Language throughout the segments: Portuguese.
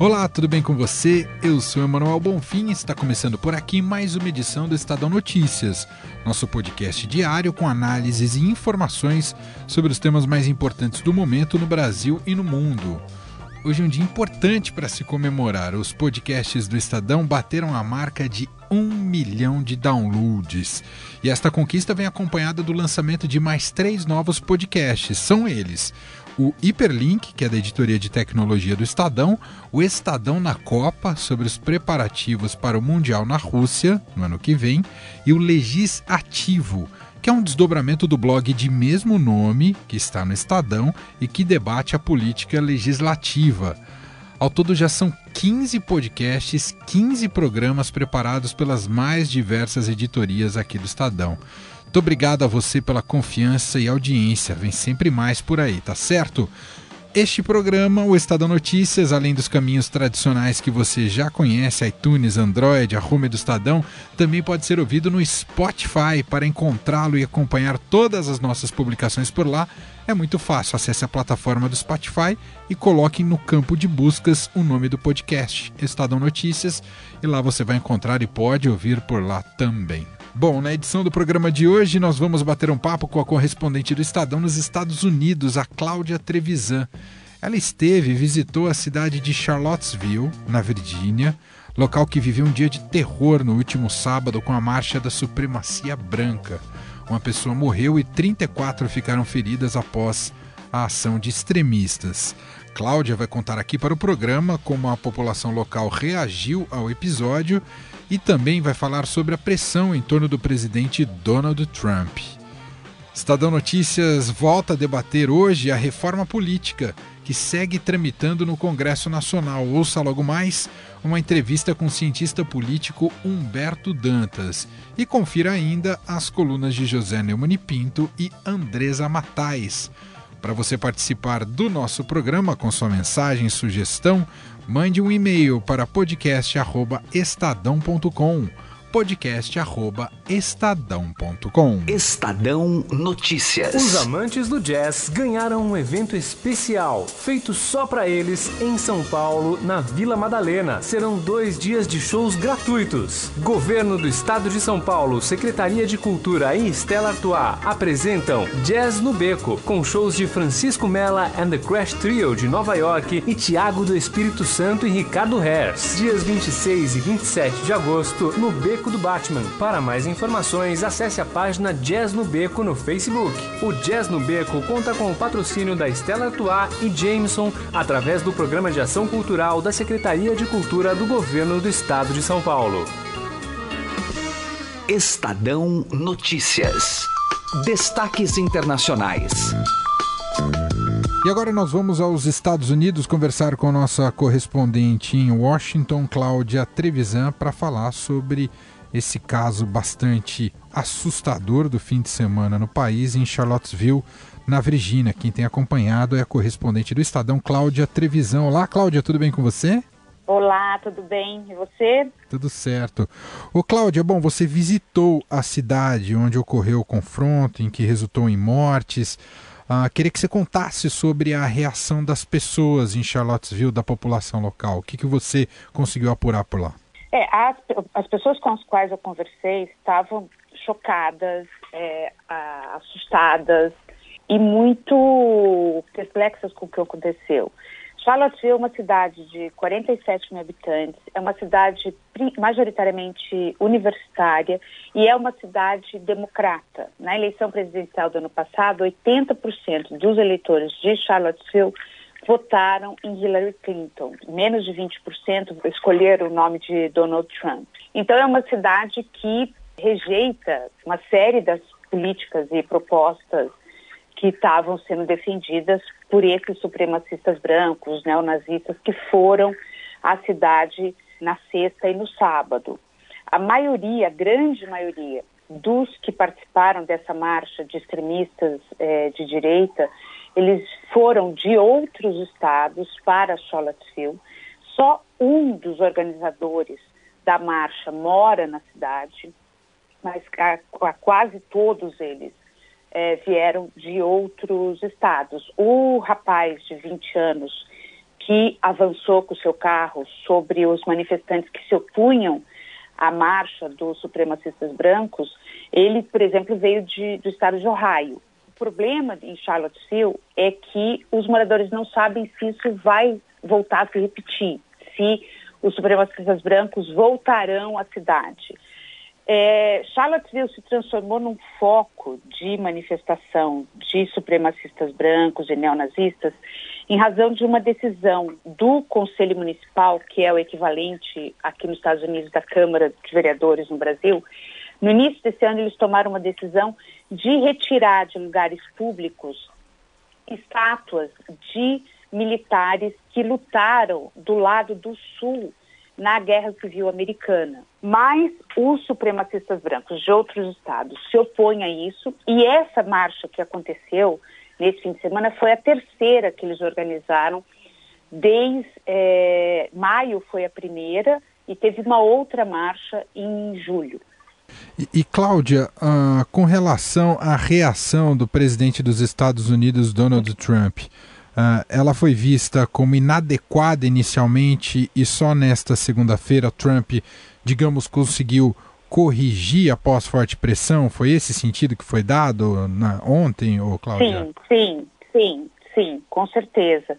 Olá, tudo bem com você? Eu sou Emanuel Bonfim e está começando por aqui mais uma edição do Estadão Notícias, nosso podcast diário com análises e informações sobre os temas mais importantes do momento no Brasil e no mundo. Hoje é um dia importante para se comemorar. Os podcasts do Estadão bateram a marca de um milhão de downloads. E esta conquista vem acompanhada do lançamento de mais três novos podcasts. São eles: o Hiperlink, que é da editoria de tecnologia do Estadão, o Estadão na Copa, sobre os preparativos para o Mundial na Rússia, no ano que vem, e o Legis Ativo, que é um desdobramento do blog de mesmo nome, que está no Estadão e que debate a política legislativa. Ao todo já são 15 podcasts, 15 programas preparados pelas mais diversas editorias aqui do Estadão. Muito obrigado a você pela confiança e audiência. Vem sempre mais por aí, tá certo? Este programa, o Estadão Notícias, além dos caminhos tradicionais que você já conhece, iTunes, Android, a home do Estadão, também pode ser ouvido no Spotify. Para encontrá-lo e acompanhar todas as nossas publicações por lá, é muito fácil. Acesse a plataforma do Spotify e coloque no campo de buscas o nome do podcast, Estadão Notícias, e lá você vai encontrar e pode ouvir por lá também. Bom, na edição do programa de hoje nós vamos bater um papo com a correspondente do Estadão nos Estados Unidos, a Cláudia Trevisan. Ela esteve e visitou a cidade de Charlottesville, na Virgínia, local que viveu um dia de terror no último sábado com a marcha da supremacia branca. Uma pessoa morreu e 34 ficaram feridas após a ação de extremistas. Cláudia vai contar aqui para o programa como a população local reagiu ao episódio e também vai falar sobre a pressão em torno do presidente Donald Trump. Estadão Notícias volta a debater hoje a reforma política que segue tramitando no Congresso Nacional. Ouça logo mais uma entrevista com o cientista político Humberto Dantas e confira ainda as colunas de José Neumann Pinto e Andresa Matais. Para você participar do nosso programa com sua mensagem e sugestão, mande um e-mail para podcast@estadão.com podcast@estadão.com. Estadão Notícias. Os amantes do jazz ganharam um evento especial feito só para eles em São Paulo, na Vila Madalena. Serão dois dias de shows gratuitos. Governo do Estado de São Paulo, Secretaria de Cultura e Stella Artois apresentam Jazz no Beco, com shows de Francisco Mella and the Crash Trio de Nova York e Tiago do Espírito Santo e Ricardo Hers. Dias 26 e 27 de agosto no Beco Beco do Batman. Para mais informações, acesse a página Jazz no Beco no Facebook. O Jazz no Beco conta com o patrocínio da Stella Artois e Jameson através do Programa de Ação Cultural da Secretaria de Cultura do Governo do Estado de São Paulo. Estadão Notícias. Destaques internacionais. E agora nós vamos aos Estados Unidos conversar com nossa correspondente em Washington, Cláudia Trevisan, para falar sobre esse caso bastante assustador do fim de semana no país, em Charlottesville, na Virgínia. Quem tem acompanhado é a correspondente do Estadão, Cláudia Trevisan. Olá, Cláudia, tudo bem com você? Olá, tudo bem? E você? Tudo certo. Ô, Cláudia, bom, você visitou a cidade onde ocorreu o confronto, em que resultou em mortes. Uh, queria que você contasse sobre a reação das pessoas em Charlottesville, da população local. O que, que você conseguiu apurar por lá? É, as, as pessoas com as quais eu conversei estavam chocadas, é, assustadas e muito perplexas com o que aconteceu. Charlottesville é uma cidade de 47 mil habitantes, é uma cidade majoritariamente universitária e é uma cidade democrata. Na eleição presidencial do ano passado, 80% dos eleitores de Charlottesville votaram em Hillary Clinton. Menos de 20% escolheram o nome de Donald Trump. Então, é uma cidade que rejeita uma série das políticas e propostas que estavam sendo defendidas por esses supremacistas brancos, neonazistas, que foram à cidade na sexta e no sábado. A maioria, a grande maioria dos que participaram dessa marcha de extremistas eh, de direita eles foram de outros estados para Charlottesville. Só um dos organizadores da marcha mora na cidade, mas a, a quase todos eles é, vieram de outros estados. O rapaz de 20 anos que avançou com seu carro sobre os manifestantes que se opunham à marcha dos supremacistas brancos, ele, por exemplo, veio de, do estado de Ohio. O problema em Charlottesville é que os moradores não sabem se isso vai voltar a se repetir, se os supremacistas brancos voltarão à cidade. É, Charlottesville se transformou num foco de manifestação de supremacistas brancos e neonazistas em razão de uma decisão do Conselho Municipal, que é o equivalente aqui nos Estados Unidos da Câmara de Vereadores no Brasil. No início desse ano, eles tomaram uma decisão de retirar de lugares públicos estátuas de militares que lutaram do lado do sul na Guerra Civil Americana. Mas os supremacistas brancos de outros estados se opõem a isso e essa marcha que aconteceu nesse fim de semana foi a terceira que eles organizaram. Desde é, maio foi a primeira e teve uma outra marcha em julho. E, e Cláudia, uh, com relação à reação do presidente dos Estados Unidos, Donald Trump, Uh, ela foi vista como inadequada inicialmente e só nesta segunda-feira Trump, digamos, conseguiu corrigir após forte pressão? Foi esse sentido que foi dado na, ontem, ou Cláudia? Sim, sim, sim, sim, com certeza.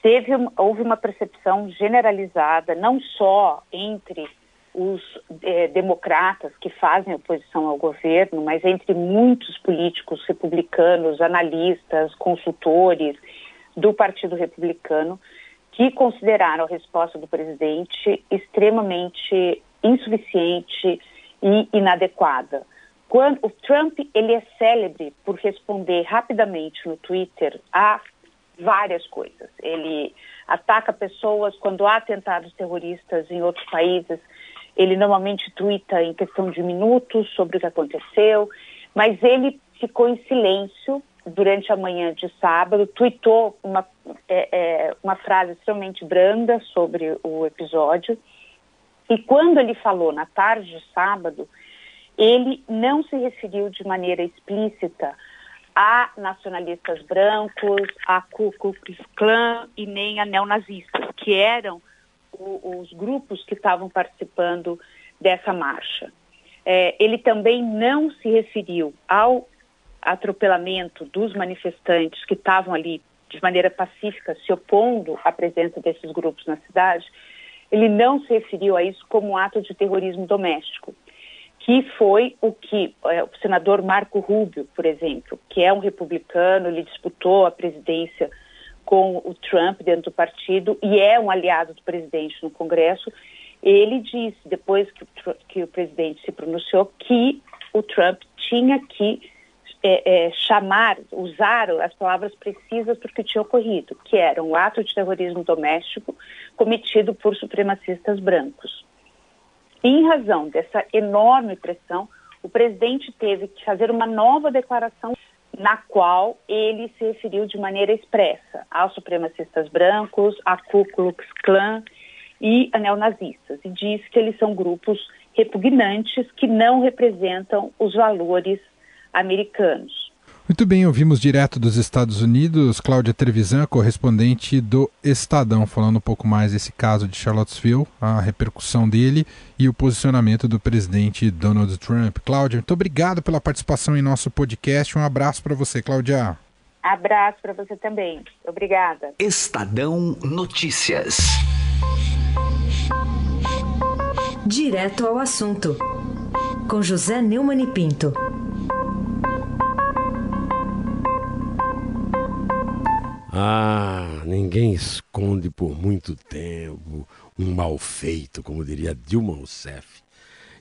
Teve, houve uma percepção generalizada, não só entre os eh, democratas que fazem oposição ao governo, mas entre muitos políticos republicanos, analistas, consultores, do Partido Republicano que consideraram a resposta do presidente extremamente insuficiente e inadequada. Quando o Trump ele é célebre por responder rapidamente no Twitter a várias coisas. Ele ataca pessoas quando há atentados terroristas em outros países. Ele normalmente twitta em questão de minutos sobre o que aconteceu, mas ele ficou em silêncio durante a manhã de sábado, tweetou uma, é, é, uma frase extremamente branda sobre o episódio. E quando ele falou na tarde de sábado, ele não se referiu de maneira explícita a nacionalistas brancos, a Ku Klux Klan e nem a neonazistas, que eram o, os grupos que estavam participando dessa marcha. É, ele também não se referiu ao atropelamento dos manifestantes que estavam ali de maneira pacífica se opondo à presença desses grupos na cidade, ele não se referiu a isso como um ato de terrorismo doméstico, que foi o que é, o senador Marco Rubio, por exemplo, que é um republicano, ele disputou a presidência com o Trump dentro do partido e é um aliado do presidente no Congresso, ele disse, depois que o, que o presidente se pronunciou, que o Trump tinha que é, é, chamar, usar as palavras precisas para o que tinha ocorrido, que era um ato de terrorismo doméstico cometido por supremacistas brancos. Em razão dessa enorme pressão, o presidente teve que fazer uma nova declaração na qual ele se referiu de maneira expressa aos supremacistas brancos, a Ku Klux Klan e a neonazistas, e disse que eles são grupos repugnantes que não representam os valores americanos. Muito bem, ouvimos direto dos Estados Unidos Cláudia Trevisan, correspondente do Estadão, falando um pouco mais desse caso de Charlottesville, a repercussão dele e o posicionamento do presidente Donald Trump. Cláudia, muito obrigado pela participação em nosso podcast. Um abraço para você, Cláudia. Abraço para você também. Obrigada. Estadão Notícias. Direto ao assunto. Com José Neumann e Pinto. Ah, ninguém esconde por muito tempo um mal feito, como diria Dilma Rousseff.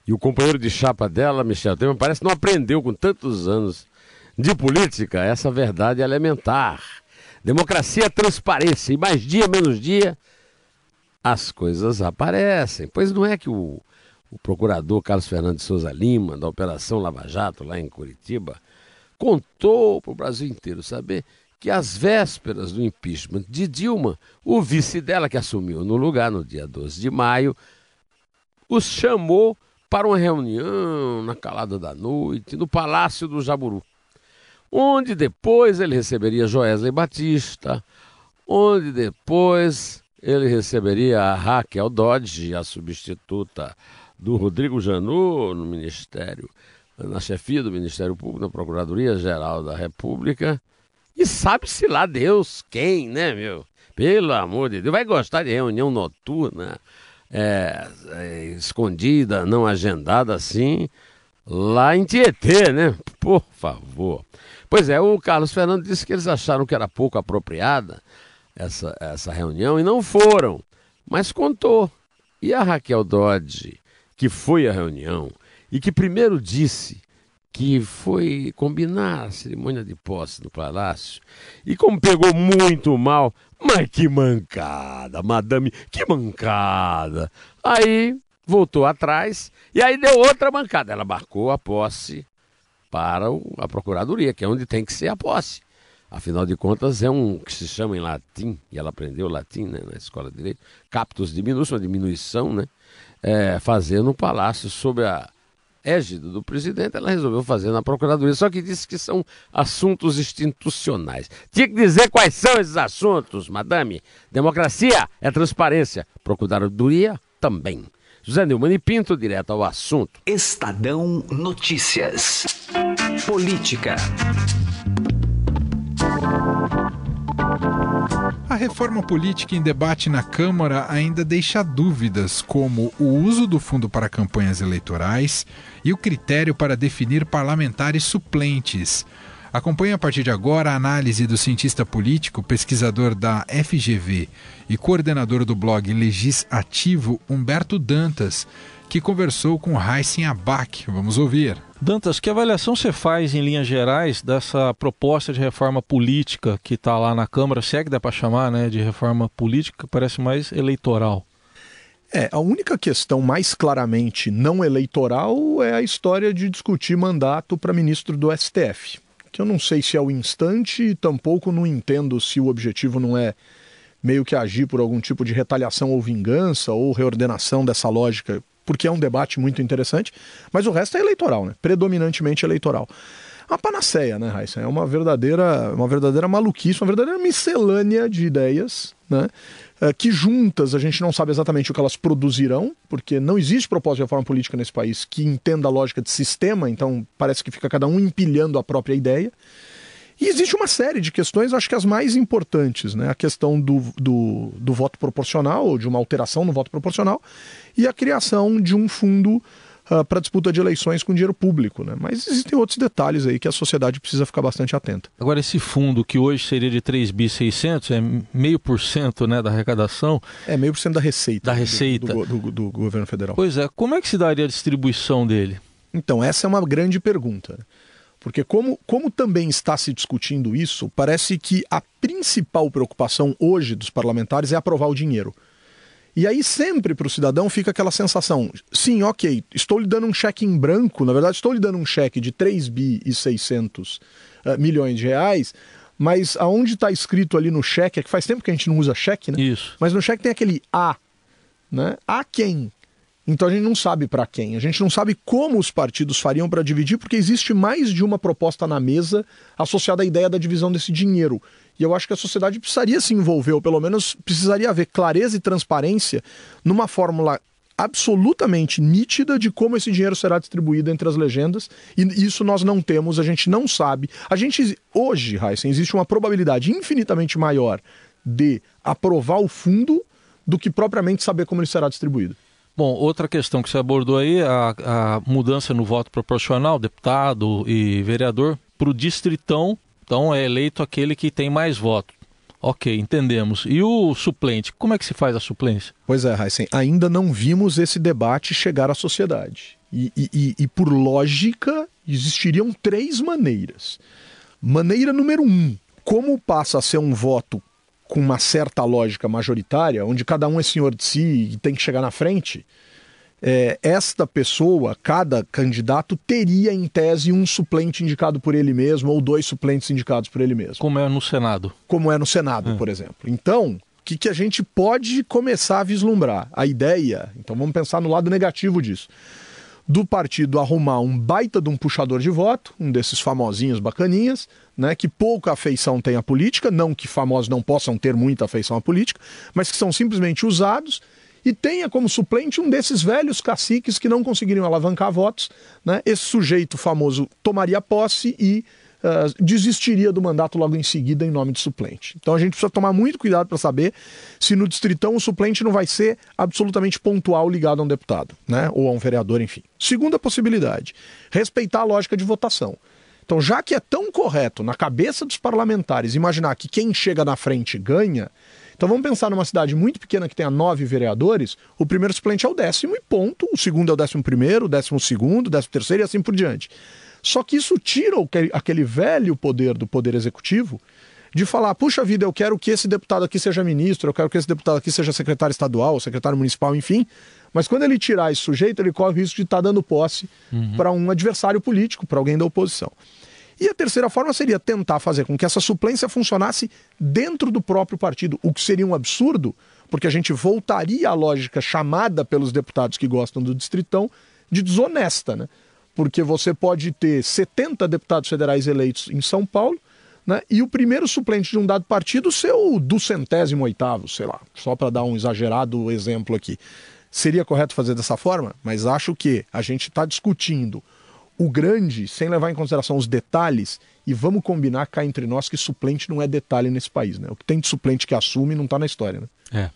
E o companheiro de chapa dela, Michel Temer, parece que não aprendeu com tantos anos de política essa verdade elementar. Democracia é transparência, e mais dia menos dia as coisas aparecem. Pois não é que o, o procurador Carlos Fernando de Souza Lima, da Operação Lava Jato, lá em Curitiba, contou para o Brasil inteiro saber que às vésperas do impeachment de Dilma, o vice dela, que assumiu no lugar no dia 12 de maio, os chamou para uma reunião na calada da noite no Palácio do Jaburu, onde depois ele receberia Joesley Batista, onde depois ele receberia a Raquel Dodge, a substituta do Rodrigo Janot no Ministério, na chefia do Ministério Público, na Procuradoria-Geral da República, e sabe-se lá Deus quem, né, meu? Pelo amor de Deus, vai gostar de reunião noturna, é, é, escondida, não agendada assim, lá em Tietê, né? Por favor. Pois é, o Carlos Fernando disse que eles acharam que era pouco apropriada essa, essa reunião e não foram, mas contou. E a Raquel Dodge, que foi à reunião e que primeiro disse que foi combinar a cerimônia de posse no palácio. E como pegou muito mal, mas que mancada, madame, que mancada. Aí voltou atrás e aí deu outra mancada. Ela marcou a posse para a procuradoria, que é onde tem que ser a posse. Afinal de contas, é um que se chama em latim, e ela aprendeu latim né, na escola de direito, captus diminus, uma diminuição, né? É, fazer no palácio sob a égide do presidente, ela resolveu fazer na Procuradoria, só que disse que são assuntos institucionais. Tinha que dizer quais são esses assuntos, madame. Democracia é transparência, Procuradoria também. José Neumann e Pinto, direto ao assunto. Estadão Notícias. Política. A reforma política em debate na Câmara ainda deixa dúvidas, como o uso do fundo para campanhas eleitorais e o critério para definir parlamentares suplentes. Acompanhe a partir de agora a análise do cientista político, pesquisador da FGV e coordenador do blog Legis Ativo, Humberto Dantas, que conversou com Heisen Abac. Vamos ouvir. Dantas, que avaliação você faz em linhas gerais dessa proposta de reforma política que está lá na Câmara, se é que dá para chamar né, de reforma política, parece mais eleitoral? É, a única questão mais claramente não eleitoral é a história de discutir mandato para ministro do STF. Que eu não sei se é o instante e tampouco não entendo se o objetivo não é meio que agir por algum tipo de retaliação ou vingança ou reordenação dessa lógica porque é um debate muito interessante, mas o resto é eleitoral, né? predominantemente eleitoral. A panaceia, né, Raíssa? É uma verdadeira, uma verdadeira maluquice, uma verdadeira miscelânea de ideias, né? É, que juntas a gente não sabe exatamente o que elas produzirão, porque não existe propósito de reforma política nesse país que entenda a lógica de sistema, então parece que fica cada um empilhando a própria ideia. E existe uma série de questões, acho que as mais importantes, né? A questão do, do, do voto proporcional, ou de uma alteração no voto proporcional, e a criação de um fundo uh, para disputa de eleições com dinheiro público. Né? Mas existem outros detalhes aí que a sociedade precisa ficar bastante atenta. Agora, esse fundo que hoje seria de 3.600, é meio por cento né, da arrecadação. É meio por cento da receita. Da receita. Do, do, do, do governo federal. Pois é, como é que se daria a distribuição dele? Então, essa é uma grande pergunta. Porque, como, como também está se discutindo isso, parece que a principal preocupação hoje dos parlamentares é aprovar o dinheiro. E aí sempre para o cidadão fica aquela sensação, sim, ok, estou lhe dando um cheque em branco, na verdade estou lhe dando um cheque de 3 bi e 600 uh, eh, milhões de reais, mas aonde está escrito ali no cheque, é que faz tempo que a gente não usa cheque, né? Isso. Mas no cheque tem aquele A, né? A quem? Então a gente não sabe para quem, a gente não sabe como os partidos fariam para dividir, porque existe mais de uma proposta na mesa associada à ideia da divisão desse dinheiro. E eu acho que a sociedade precisaria se envolver, ou pelo menos precisaria haver clareza e transparência numa fórmula absolutamente nítida de como esse dinheiro será distribuído entre as legendas, e isso nós não temos, a gente não sabe. A gente hoje, Heisen, existe uma probabilidade infinitamente maior de aprovar o fundo do que propriamente saber como ele será distribuído. Bom, outra questão que você abordou aí, a, a mudança no voto proporcional, deputado e vereador, para o distritão, então é eleito aquele que tem mais votos. Ok, entendemos. E o suplente, como é que se faz a suplência? Pois é, Heisen, ainda não vimos esse debate chegar à sociedade. E, e, e, por lógica, existiriam três maneiras. Maneira número um, como passa a ser um voto com uma certa lógica majoritária, onde cada um é senhor de si e tem que chegar na frente, é, esta pessoa, cada candidato, teria em tese um suplente indicado por ele mesmo ou dois suplentes indicados por ele mesmo. Como é no Senado. Como é no Senado, é. por exemplo. Então, o que, que a gente pode começar a vislumbrar? A ideia, então vamos pensar no lado negativo disso do partido arrumar um baita de um puxador de voto, um desses famosinhos bacaninhas, né, que pouca afeição tem à política, não que famosos não possam ter muita afeição à política, mas que são simplesmente usados e tenha como suplente um desses velhos caciques que não conseguiriam alavancar votos. Né? Esse sujeito famoso tomaria posse e uh, desistiria do mandato logo em seguida em nome de suplente. Então a gente precisa tomar muito cuidado para saber se no distritão o suplente não vai ser absolutamente pontual ligado a um deputado, né? ou a um vereador, enfim. Segunda possibilidade, respeitar a lógica de votação. Então, já que é tão correto na cabeça dos parlamentares imaginar que quem chega na frente ganha, então vamos pensar numa cidade muito pequena que tenha nove vereadores, o primeiro suplente é o décimo e ponto, o segundo é o décimo primeiro, o décimo segundo, o décimo terceiro e assim por diante. Só que isso tira aquele velho poder do poder executivo de falar, puxa vida, eu quero que esse deputado aqui seja ministro, eu quero que esse deputado aqui seja secretário estadual, secretário municipal, enfim. Mas quando ele tirar esse sujeito, ele corre o risco de estar tá dando posse uhum. para um adversário político, para alguém da oposição. E a terceira forma seria tentar fazer com que essa suplência funcionasse dentro do próprio partido, o que seria um absurdo, porque a gente voltaria à lógica chamada pelos deputados que gostam do distritão de desonesta, né? Porque você pode ter 70 deputados federais eleitos em São Paulo, né? E o primeiro suplente de um dado partido ser o do centésimo oitavo, sei lá, só para dar um exagerado exemplo aqui. Seria correto fazer dessa forma? Mas acho que a gente está discutindo o grande, sem levar em consideração os detalhes, e vamos combinar cá entre nós que suplente não é detalhe nesse país, né? O que tem de suplente que assume não está na história, né? É.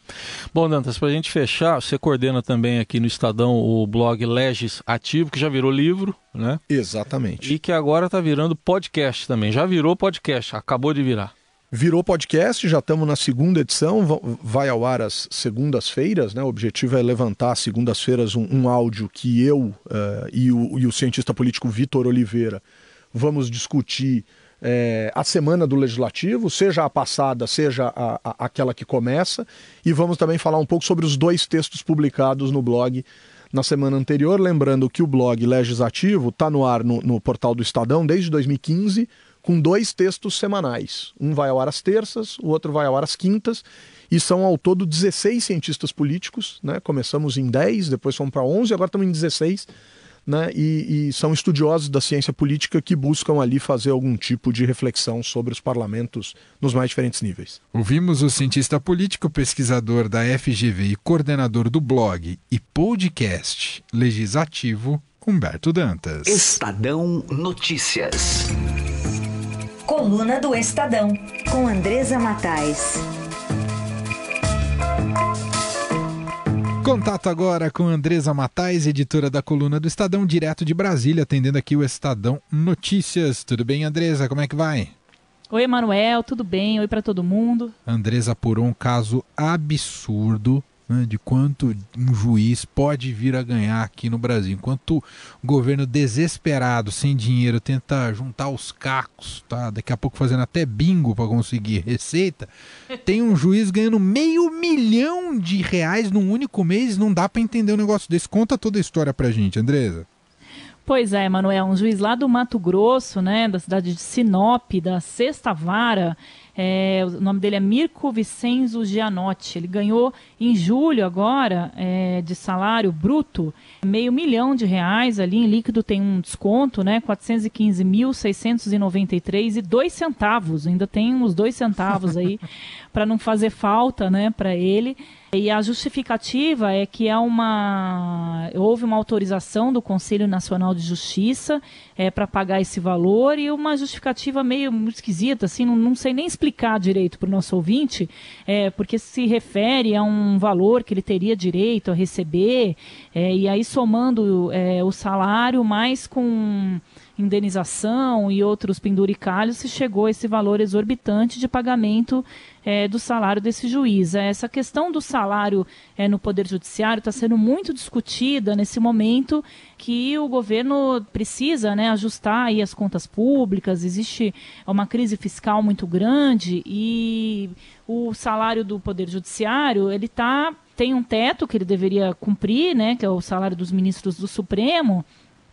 Bom, Dantas, para a gente fechar, você coordena também aqui no Estadão o blog Legis Ativo, que já virou livro, né? Exatamente. E que agora está virando podcast também. Já virou podcast, acabou de virar. Virou podcast, já estamos na segunda edição, vai ao ar às segundas-feiras, né? O objetivo é levantar segundas-feiras um, um, áudio que eu uh, e, o, e, o, cientista político Vitor Oliveira vamos discutir é, a semana do Legislativo, seja a passada, seja a, a, aquela que começa, e vamos também falar um pouco sobre os dois textos publicados no blog na semana anterior. Lembrando que o blog Legislativo está no ar no, no portal do Estadão desde 2015 com dois textos semanais. Um vai ao ar às terças, o outro vai ao ar às quintas, e são ao todo 16 cientistas políticos, né? Começamos em 10, depois fomos para 11, agora estamos em 16, né? E, e, são estudiosos da ciência política que buscam ali fazer algum tipo de reflexão sobre os parlamentos nos mais diferentes níveis. Ouvimos o cientista político, pesquisador da FGV e coordenador do blog e podcast legislativo, Humberto Dantas. Estadão Notícias. Coluna do Estadão, com Andresa Matais. Contato agora com Andresa Matais, editora da coluna do Estadão, direto de Brasília, atendendo aqui o Estadão Notícias. Tudo bem, Andresa? Como é que vai? Oi, Emanuel, tudo bem? Oi para todo mundo. Andresa apurou um caso absurdo né, de quanto um juiz pode vir a ganhar aqui no Brasil. Enquanto o governo desesperado, sem dinheiro, tenta juntar os cacos, tá? daqui a pouco fazendo até bingo para conseguir receita, tem um juiz ganhando meio milhão de reais num único mês. Não dá para entender um negócio desse. Conta toda a história para gente, Andresa. Pois é, Manuel, um juiz lá do Mato Grosso, né, da cidade de Sinop, da Sexta Vara, é, o nome dele é Mirko Vicenzo Gianotti. Ele ganhou em julho agora, é, de salário bruto, meio milhão de reais. Ali em líquido tem um desconto, né? 415.693 e dois centavos. Ainda tem uns dois centavos aí para não fazer falta, né, para ele. E a justificativa é que uma houve uma autorização do Conselho Nacional de Justiça é, para pagar esse valor e uma justificativa meio esquisita, assim, não, não sei nem explicar direito para o nosso ouvinte, é, porque se refere a um valor que ele teria direito a receber, é, e aí somando é, o salário mais com indenização e outros penduricalhos, se chegou a esse valor exorbitante de pagamento é, do salário desse juiz. Essa questão do salário é, no Poder Judiciário está sendo muito discutida nesse momento que o governo precisa né, ajustar aí as contas públicas, existe uma crise fiscal muito grande e o salário do Poder Judiciário ele tá, tem um teto que ele deveria cumprir, né, que é o salário dos ministros do Supremo,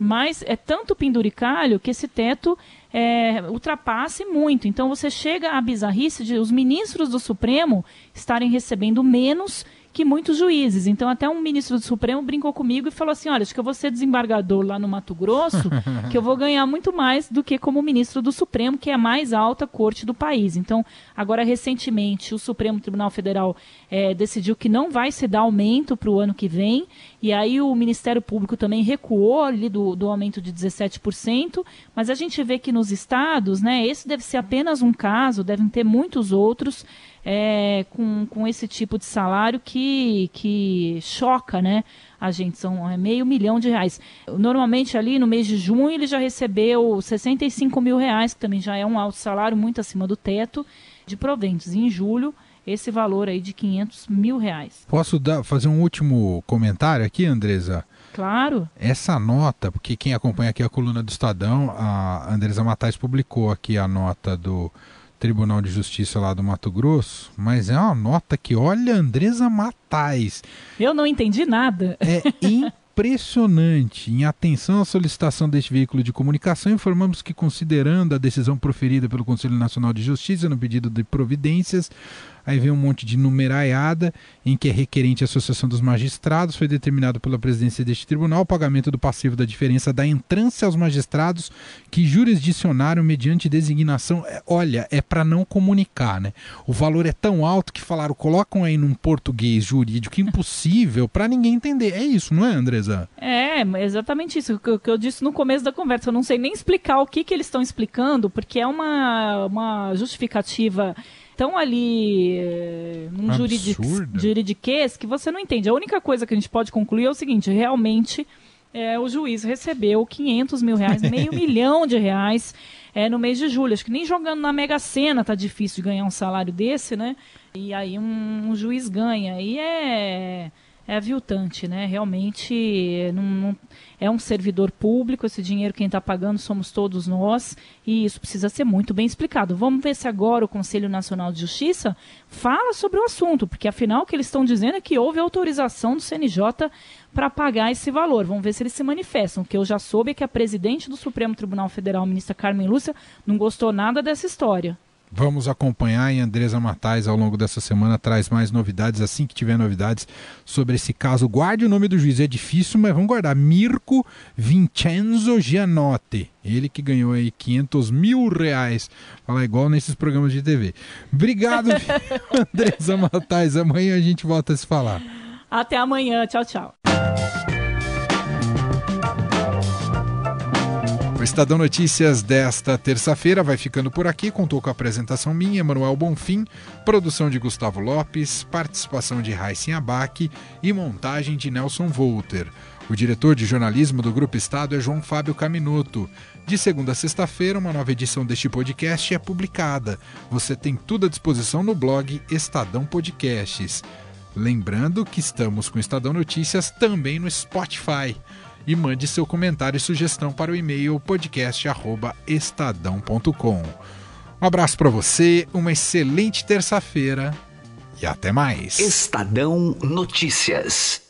mas é tanto penduricalho que esse teto é, ultrapasse muito. Então você chega à bizarrice de os ministros do Supremo estarem recebendo menos que muitos juízes. Então, até um ministro do Supremo brincou comigo e falou assim: olha, acho que eu vou ser desembargador lá no Mato Grosso, que eu vou ganhar muito mais do que como ministro do Supremo, que é a mais alta corte do país. Então, agora, recentemente, o Supremo Tribunal Federal é, decidiu que não vai se dar aumento para o ano que vem, e aí o Ministério Público também recuou ali do, do aumento de 17%, mas a gente vê que nos estados, né, esse deve ser apenas um caso, devem ter muitos outros é, com, com esse tipo de salário que, que choca, né? A gente, são é meio milhão de reais. Normalmente ali no mês de junho ele já recebeu 65 mil reais, que também já é um alto salário, muito acima do teto de proventos. em julho, esse valor aí de 500 mil reais. Posso dar, fazer um último comentário aqui, Andresa? Claro. Essa nota, porque quem acompanha aqui a coluna do Estadão, a Andresa Matais publicou aqui a nota do Tribunal de Justiça lá do Mato Grosso, mas é uma nota que, olha, Andresa Matais. Eu não entendi nada. É impressionante. Em atenção à solicitação deste veículo de comunicação, informamos que, considerando a decisão proferida pelo Conselho Nacional de Justiça no pedido de providências, Aí vem um monte de numeraiada em que é requerente a Associação dos Magistrados. Foi determinado pela presidência deste tribunal o pagamento do passivo da diferença da entrância aos magistrados que jurisdicionaram mediante designação. É, olha, é para não comunicar, né? O valor é tão alto que falaram, colocam aí num português jurídico impossível para ninguém entender. É isso, não é, Andresa? É, exatamente isso. O que eu disse no começo da conversa. Eu não sei nem explicar o que, que eles estão explicando, porque é uma, uma justificativa tão ali é, num juridiquês que você não entende. A única coisa que a gente pode concluir é o seguinte: realmente é, o juiz recebeu 500 mil reais, meio milhão de reais é, no mês de julho. Acho que nem jogando na Mega Sena tá difícil de ganhar um salário desse, né? E aí um, um juiz ganha. E é é aviltante, né? Realmente não, não, é um servidor público, esse dinheiro quem está pagando somos todos nós, e isso precisa ser muito bem explicado. Vamos ver se agora o Conselho Nacional de Justiça fala sobre o assunto, porque afinal o que eles estão dizendo é que houve autorização do CNJ para pagar esse valor. Vamos ver se eles se manifestam. O que eu já soube é que a presidente do Supremo Tribunal Federal, ministra Carmen Lúcia, não gostou nada dessa história. Vamos acompanhar e Andresa Matais ao longo dessa semana traz mais novidades assim que tiver novidades sobre esse caso. Guarde o nome do juiz, é difícil, mas vamos guardar. Mirko Vincenzo Gianotti. Ele que ganhou aí 500 mil reais. Falar igual nesses programas de TV. Obrigado, Andresa Matais. Amanhã a gente volta a se falar. Até amanhã. Tchau, tchau. O Estadão Notícias desta terça-feira vai ficando por aqui. Contou com a apresentação minha, Manuel Bonfim, produção de Gustavo Lopes, participação de Raíssen Abac e montagem de Nelson Volter. O diretor de jornalismo do Grupo Estado é João Fábio Caminuto. De segunda a sexta-feira, uma nova edição deste podcast é publicada. Você tem tudo à disposição no blog Estadão Podcasts. Lembrando que estamos com Estadão Notícias também no Spotify e mande seu comentário e sugestão para o e-mail podcast@estadão.com. Um abraço para você, uma excelente terça-feira e até mais. Estadão Notícias.